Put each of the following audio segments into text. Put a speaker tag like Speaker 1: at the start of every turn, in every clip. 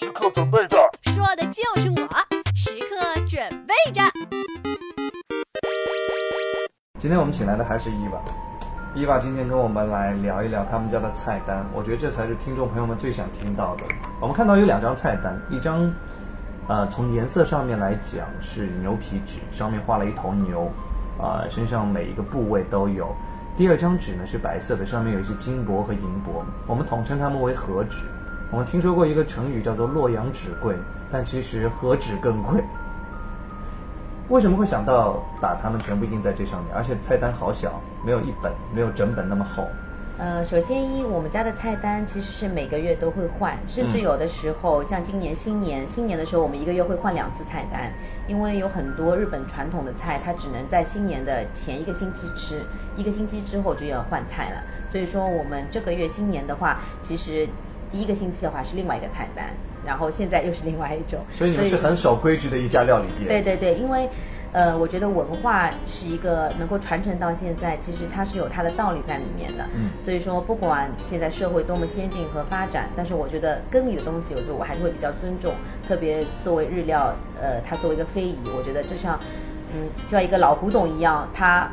Speaker 1: 时刻准备着。
Speaker 2: 说的就是我，时刻准备着。
Speaker 3: 今天我们请来的还是伊娃，伊娃今天跟我们来聊一聊他们家的菜单，我觉得这才是听众朋友们最想听到的。我们看到有两张菜单，一张，呃，从颜色上面来讲是牛皮纸，上面画了一头牛，啊、身上每一个部位都有。第二张纸呢是白色的，上面有一些金箔和银箔，我们统称它们为和纸。我们听说过一个成语叫做“洛阳纸贵”，但其实何纸更贵。为什么会想到把它们全部印在这上面？而且菜单好小，没有一本，没有整本那么厚。
Speaker 4: 呃，首先一，我们家的菜单其实是每个月都会换，甚至有的时候，像今年新年，新年的时候，我们一个月会换两次菜单，因为有很多日本传统的菜，它只能在新年的前一个星期吃，一个星期之后就要换菜了。所以说，我们这个月新年的话，其实第一个星期的话是另外一个菜单，然后现在又是另外一种，
Speaker 3: 所以你们是很守规矩的一家料理店。
Speaker 4: 对对对，因为，呃，我觉得文化是一个能够传承到现在，其实它是有它的道理在里面的。
Speaker 3: 嗯
Speaker 4: 所以说，不管现在社会多么先进和发展，但是我觉得根里的东西，有时候我还是会比较尊重。特别作为日料，呃，它作为一个非遗，我觉得就像，嗯，就像一个老古董一样，它。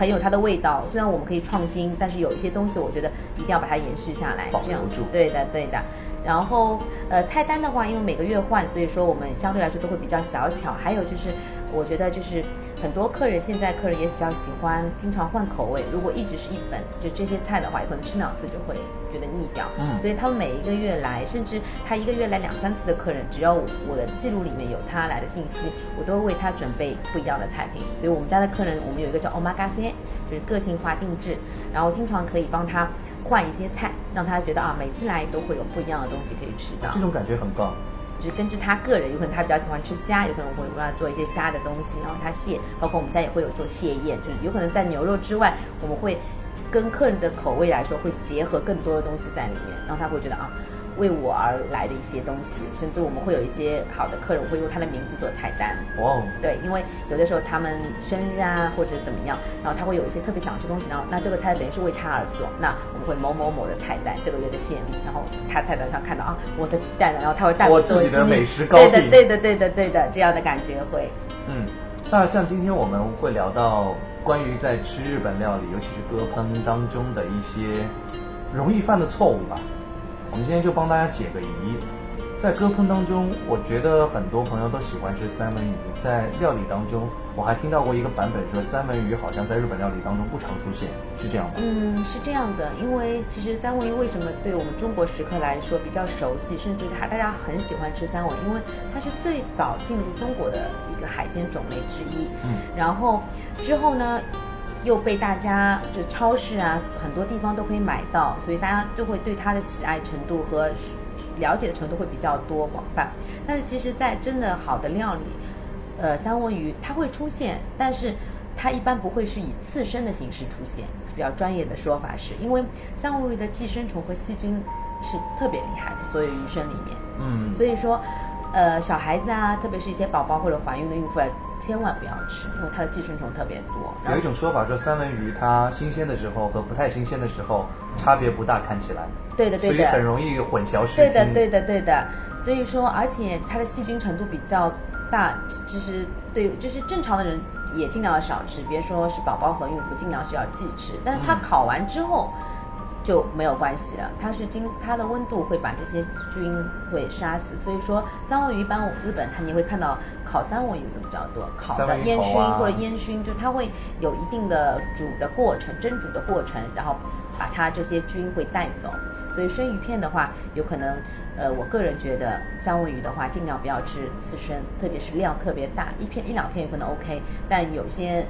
Speaker 4: 很有它的味道，虽然我们可以创新，但是有一些东西，我觉得一定要把它延续下来，
Speaker 3: 保
Speaker 4: 这样
Speaker 3: 留住
Speaker 4: 对的，对的。然后呃，菜单的话，因为每个月换，所以说我们相对来说都会比较小巧。还有就是，我觉得就是很多客人现在客人也比较喜欢经常换口味。如果一直是一本就这些菜的话，有可能吃两次就会觉得腻掉。
Speaker 3: 嗯
Speaker 4: 所以他们每一个月来，甚至他一个月来两三次的客人，只要我我的记录里面有他来的信息，我都会为他准备不一样的菜品。所以我们家的客人，我们有一个叫 omakase，就是个性化定制，然后经常可以帮他换一些菜，让他觉得啊，每次来都会有不一样的东西可以吃到。
Speaker 3: 这种感觉很棒。
Speaker 4: 就是根据他个人，有可能他比较喜欢吃虾，有可能我会为他做一些虾的东西，然后他蟹，包括我们家也会有做蟹宴，就是有可能在牛肉之外，我们会跟客人的口味来说，会结合更多的东西在里面，然后他会觉得啊，为我而来的一些东西，甚至我们会有一些好的客人，我会用他的名字做菜单。
Speaker 3: 哇哦，
Speaker 4: 对，因为有的时候他们生日啊或者怎么样，然后他会有一些特别想吃东西，然后那这个菜等于是为他而做，那我们会某某某的菜单这个月的限定，然后他菜单上看到啊我的蛋了，然后他会带
Speaker 3: 我
Speaker 4: 作为纪念
Speaker 3: 自己的美食糕
Speaker 4: 对的
Speaker 3: 点
Speaker 4: 对的对的对的这样的感觉会。
Speaker 3: 嗯，那像今天我们会聊到关于在吃日本料理，尤其是割烹当中的一些容易犯的错误吧。我们今天就帮大家解个疑。在割烹当中，我觉得很多朋友都喜欢吃三文鱼。在料理当中，我还听到过一个版本说三文鱼好像在日本料理当中不常出现，是这样吗？
Speaker 4: 嗯，是这样的，因为其实三文鱼为什么对我们中国食客来说比较熟悉，甚至还大家很喜欢吃三文，因为它是最早进入中国的个海鲜种类之一。
Speaker 3: 嗯，
Speaker 4: 然后之后呢，又被大家就超市啊很多地方都可以买到，所以大家就会对它的喜爱程度和了解的程度会比较多广泛。但是其实，在真的好的料理，呃，三文鱼它会出现，但是它一般不会是以刺身的形式出现。比较专业的说法是，因为三文鱼的寄生虫和细菌是特别厉害的，所有鱼生里面。
Speaker 3: 嗯，
Speaker 4: 所以说，呃，小孩子啊，特别是一些宝宝或者怀孕的孕妇，千万不要吃，因为它的寄生虫特别多。
Speaker 3: 有一种说法说三文鱼它新鲜的时候和不太新鲜的时候差别不大，看起来，
Speaker 4: 对的，对
Speaker 3: 所以很，容易混淆视听。
Speaker 4: 对的，对的，对的。所以说，而且它的细菌程度比较大，就是对，就是正常的人也尽量要少吃，别说是宝宝和孕妇，尽量是要忌吃。但是它
Speaker 3: 嗯
Speaker 4: 烤完之后。就没有关系了，它是经它的温度会把这些菌会杀死，所以说三文鱼一般日本它你会看到烤三文鱼的比较多，烤的烟熏或者烟熏，就它会有一定的煮的过程，蒸煮的过程，然后把它这些菌会带走。所以生鱼片的话，有可能，呃，我个人觉得三文鱼的话，尽量不要吃刺身，特别是量特别大，一片一两片有可能 OK，但有些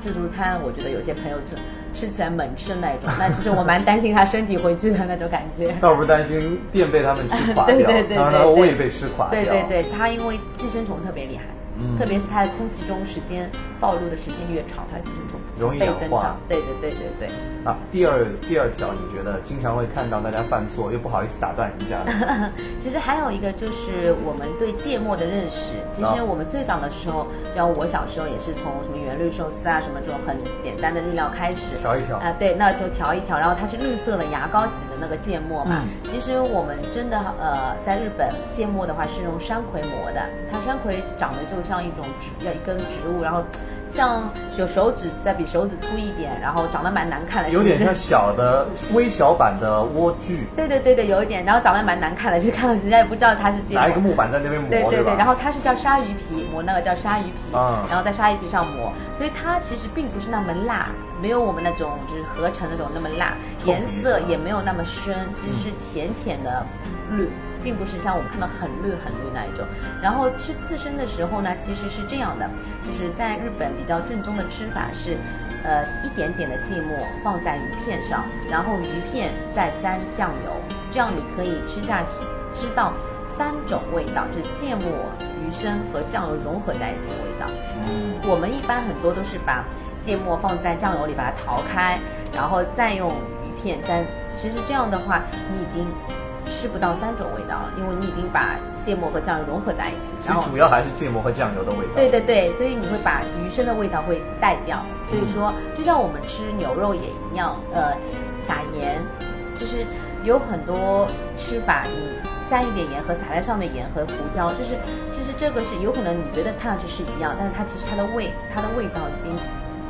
Speaker 4: 自助餐，我觉得有些朋友吃吃起来猛吃的那一种，那其实我蛮担心他身体回去的那种感觉。
Speaker 3: 倒不是担心店被他们吃垮掉，
Speaker 4: 对对
Speaker 3: 胃被吃垮掉。
Speaker 4: 对对对，他因为寄生虫特别厉害。
Speaker 3: 嗯
Speaker 4: 特别是它在空气中时间暴露的时间越长，它寄生虫
Speaker 3: 容易
Speaker 4: 被增长。对对对对对。
Speaker 3: 啊，第二第二条，你觉得经常会看到大家犯错，又不好意思打断人家的，
Speaker 4: 其实还有一个就是我们对芥末的认识。其实
Speaker 3: 啊
Speaker 4: 我们最早的时候，就像我小时候也是从什么原绿寿司啊，什么这种很简单的日料开始。
Speaker 3: 调一调
Speaker 4: 啊、对，那就调一调，然后它是绿色的牙膏挤的那个芥末嘛。
Speaker 3: 嗯
Speaker 4: 其实我们真的呃，在日本芥末的话是用山葵磨的，它山葵长得就像一种植，要一根植物，然后像有手指再比手指粗一点，然后长得蛮难看的，
Speaker 3: 有点像小的微小版的莴苣，
Speaker 4: 对对对对，有一点，然后长得蛮难看的，就看到人家也不知道它是芥末。
Speaker 3: 拿一个木板在那边磨，
Speaker 4: 对对对，
Speaker 3: 吧？
Speaker 4: 然后它是叫鲨鱼皮，磨那个叫鲨鱼皮，
Speaker 3: 嗯
Speaker 4: 然后在鲨鱼皮上磨，所以它其实并不是那么辣，没有我们那种就是合成那种那么辣，颜色也没有那么深，其实是浅浅的绿。并不是像我们看到很绿很绿那一种，然后吃刺身的时候呢，其实是这样的，就是在日本比较正宗的吃法是，呃，一点点的芥末放在鱼片上，然后鱼片再沾酱油，这样你可以吃下去吃到三种味道，就是芥末、鱼生和酱油融合在一起的味道。
Speaker 3: 嗯，
Speaker 4: 我们一般很多都是把芥末放在酱油里把它淘开，然后再用鱼片沾。其实这样的话，你已经吃不到三种味道，因为你已经把芥末和酱油融合在一起，然后
Speaker 3: 主要还是芥末和酱油的味道。
Speaker 4: 对对对，所以你会把鱼生的味道会带掉。所以说，就像我们吃牛肉也一样，呃，撒盐，就是有很多吃法，你沾一点盐和撒在上面盐和胡椒，就是其实这个是有可能你觉得看上去是一样，但是它其实它的味它的味道已经。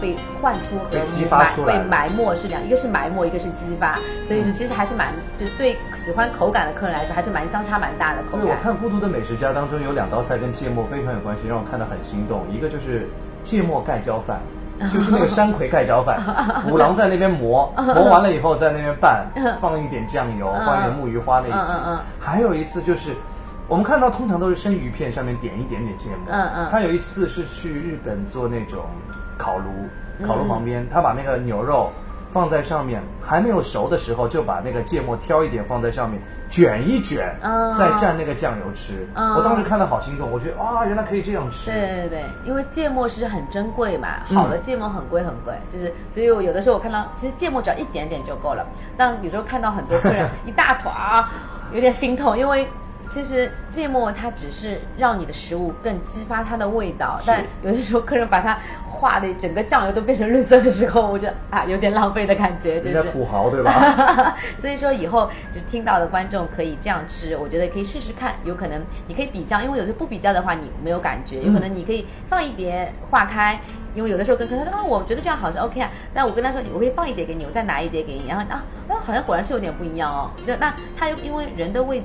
Speaker 4: 被唤出和
Speaker 3: 被激发出来被
Speaker 4: 埋没是两，一个是埋没，一个是激发，所以说其实还是蛮，就对喜欢口感的客人来说，还是蛮相差蛮大的口感。
Speaker 3: 所以我看《孤独的美食家》当中有两道菜跟芥末非常有关系，让我看得很心动。一个就是芥末盖浇饭，就是那个山葵盖浇饭，五郎在那边磨，磨完了以后在那边拌，放一点酱油，
Speaker 4: 嗯
Speaker 3: 放一点木鱼花在一起
Speaker 4: 嗯嗯嗯。
Speaker 3: 还有一次就是。我们看到通常都是生鱼片上面点一点点芥末，
Speaker 4: 嗯嗯
Speaker 3: 他有一次是去日本做那种烤炉，烤炉旁
Speaker 4: 嗯
Speaker 3: 边，他把那个牛肉放在上面，还没有熟的时候就把那个芥末挑一点放在上面，卷一卷，
Speaker 4: 嗯
Speaker 3: 再蘸那个酱油吃。
Speaker 4: 嗯
Speaker 3: 我当时看到好心动，我觉得啊，原来可以这样吃。
Speaker 4: 对对对，因为芥末是很珍贵嘛，
Speaker 3: 嗯
Speaker 4: 好的芥末很贵很贵，就是所以我有的时候我看到，其实芥末只要一点点就够了，但有时候看到很多客人 一大坨啊，有点心痛，因为。其实芥末它只是让你的食物更激发它的味道，但有的时候客人把它化的整个酱油都变成绿色的时候，我觉得啊有点浪费的感觉，就
Speaker 3: 人家
Speaker 4: 是。
Speaker 3: 土豪对吧？
Speaker 4: 所以说以后就听到的观众可以这样吃，我觉得可以试试看，有可能你可以比较，因为有时候不比较的话你没有感觉，有可能你可以放一碟化开。因为有的时候跟客人说啊，我觉得这样好像 OK 啊，但我跟他说我可以放一碟给你，我再拿一碟给你，然后啊，啊好像果然是有点不一样哦。那那他又因为人的味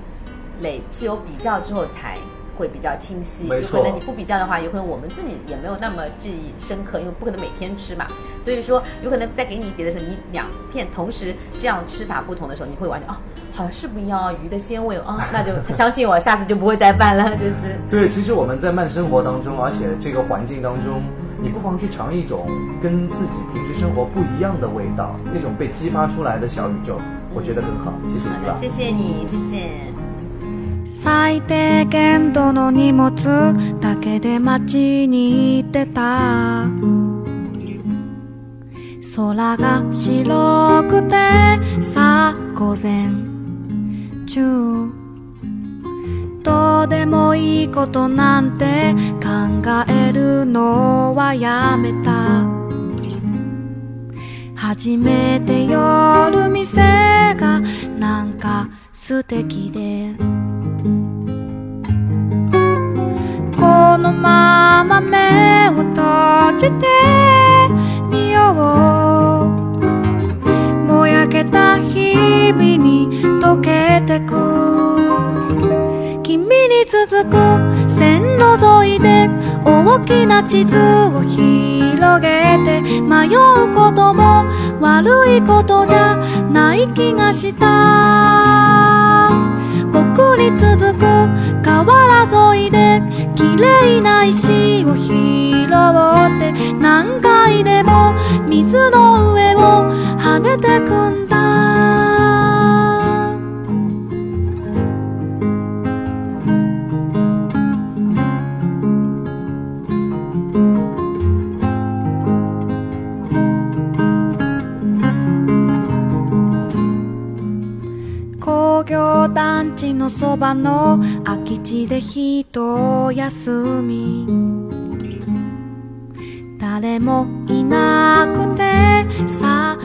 Speaker 4: 蕾是有比较之后才会比较清晰，
Speaker 3: 没错
Speaker 4: 有可能你不比较的话，有可能我们自己也没有那么记忆深刻，因为不可能每天吃嘛。所以说，有可能在给你一碟的时候，你两片同时这样吃法不同的时候，你会完全啊，好像是不一样哦，鱼的鲜味哦，那就 相信我，下次就不会再犯了，就是。
Speaker 3: 对，其实我们在慢生活当中，而且这个环境当中，你不妨去尝一种跟自己平时生活不一样的味道，那种被激发出来的小宇宙，我觉得很好。谢谢你
Speaker 4: 了，。谢谢你，谢谢。
Speaker 1: 最低限度の荷物だけで街に行ってた。空が白くてさ午前。中。どうでもいいことなんて考えるのはやめた。初めて寄る店がなんか素敵で。のまま目を閉じてみようぼやけた日々に溶けてく。君に続く線路沿いで大きな地図を広げて迷うことも悪いことじゃない気がした。に続く。河原沿いで。綺麗な石を拾って。何回でも水の団地のそばの空き地で一休み。誰もいなくてさ